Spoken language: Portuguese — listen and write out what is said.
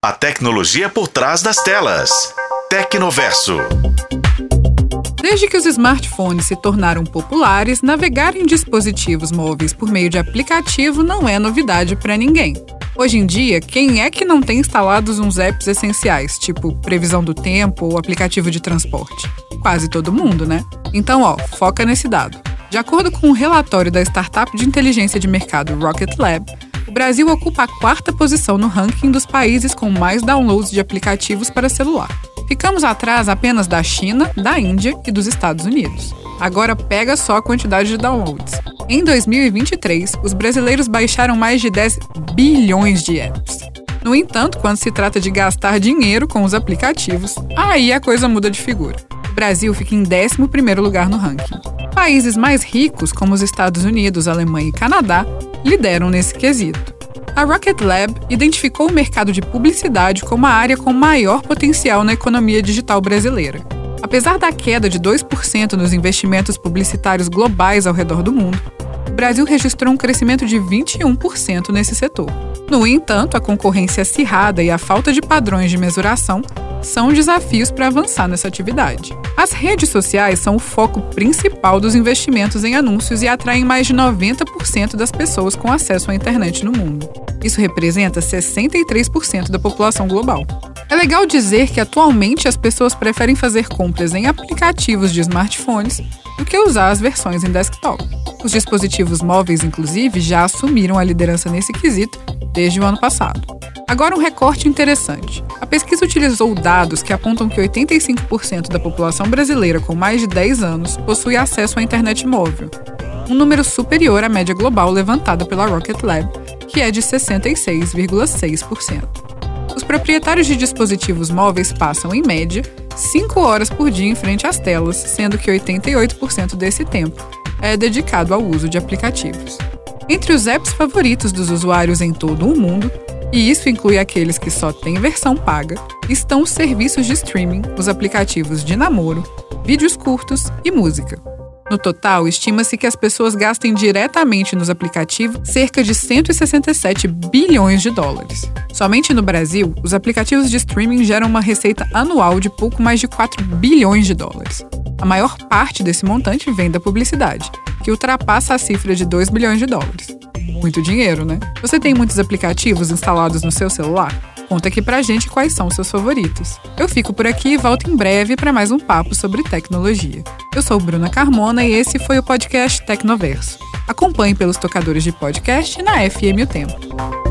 A tecnologia por trás das telas. Tecnoverso. Desde que os smartphones se tornaram populares, navegar em dispositivos móveis por meio de aplicativo não é novidade para ninguém. Hoje em dia, quem é que não tem instalados uns apps essenciais, tipo previsão do tempo ou aplicativo de transporte? Quase todo mundo, né? Então, ó, foca nesse dado. De acordo com um relatório da startup de inteligência de mercado Rocket Lab, o Brasil ocupa a quarta posição no ranking dos países com mais downloads de aplicativos para celular. Ficamos atrás apenas da China, da Índia e dos Estados Unidos. Agora pega só a quantidade de downloads. Em 2023, os brasileiros baixaram mais de 10 bilhões de apps. No entanto, quando se trata de gastar dinheiro com os aplicativos, aí a coisa muda de figura. O Brasil fica em 11º lugar no ranking. Países mais ricos, como os Estados Unidos, Alemanha e Canadá, lideram nesse quesito. A Rocket Lab identificou o mercado de publicidade como a área com maior potencial na economia digital brasileira. Apesar da queda de 2% nos investimentos publicitários globais ao redor do mundo, o Brasil registrou um crescimento de 21% nesse setor. No entanto, a concorrência acirrada e a falta de padrões de mesuração são desafios para avançar nessa atividade. As redes sociais são o foco principal dos investimentos em anúncios e atraem mais de 90% das pessoas com acesso à internet no mundo. Isso representa 63% da população global. É legal dizer que atualmente as pessoas preferem fazer compras em aplicativos de smartphones do que usar as versões em desktop. Os dispositivos móveis, inclusive, já assumiram a liderança nesse quesito desde o ano passado. Agora, um recorte interessante. A pesquisa utilizou dados que apontam que 85% da população brasileira com mais de 10 anos possui acesso à internet móvel, um número superior à média global levantada pela Rocket Lab, que é de 66,6%. Os proprietários de dispositivos móveis passam, em média, 5 horas por dia em frente às telas, sendo que 88% desse tempo é dedicado ao uso de aplicativos. Entre os apps favoritos dos usuários em todo o mundo, e isso inclui aqueles que só têm versão paga, estão os serviços de streaming, os aplicativos de namoro, vídeos curtos e música. No total, estima-se que as pessoas gastem diretamente nos aplicativos cerca de 167 bilhões de dólares. Somente no Brasil, os aplicativos de streaming geram uma receita anual de pouco mais de 4 bilhões de dólares. A maior parte desse montante vem da publicidade, que ultrapassa a cifra de 2 bilhões de dólares. Muito dinheiro, né? Você tem muitos aplicativos instalados no seu celular? Conta aqui pra gente quais são os seus favoritos. Eu fico por aqui e volto em breve para mais um papo sobre tecnologia. Eu sou Bruna Carmona e esse foi o podcast Tecnoverso. Acompanhe pelos tocadores de podcast na FM O Tempo.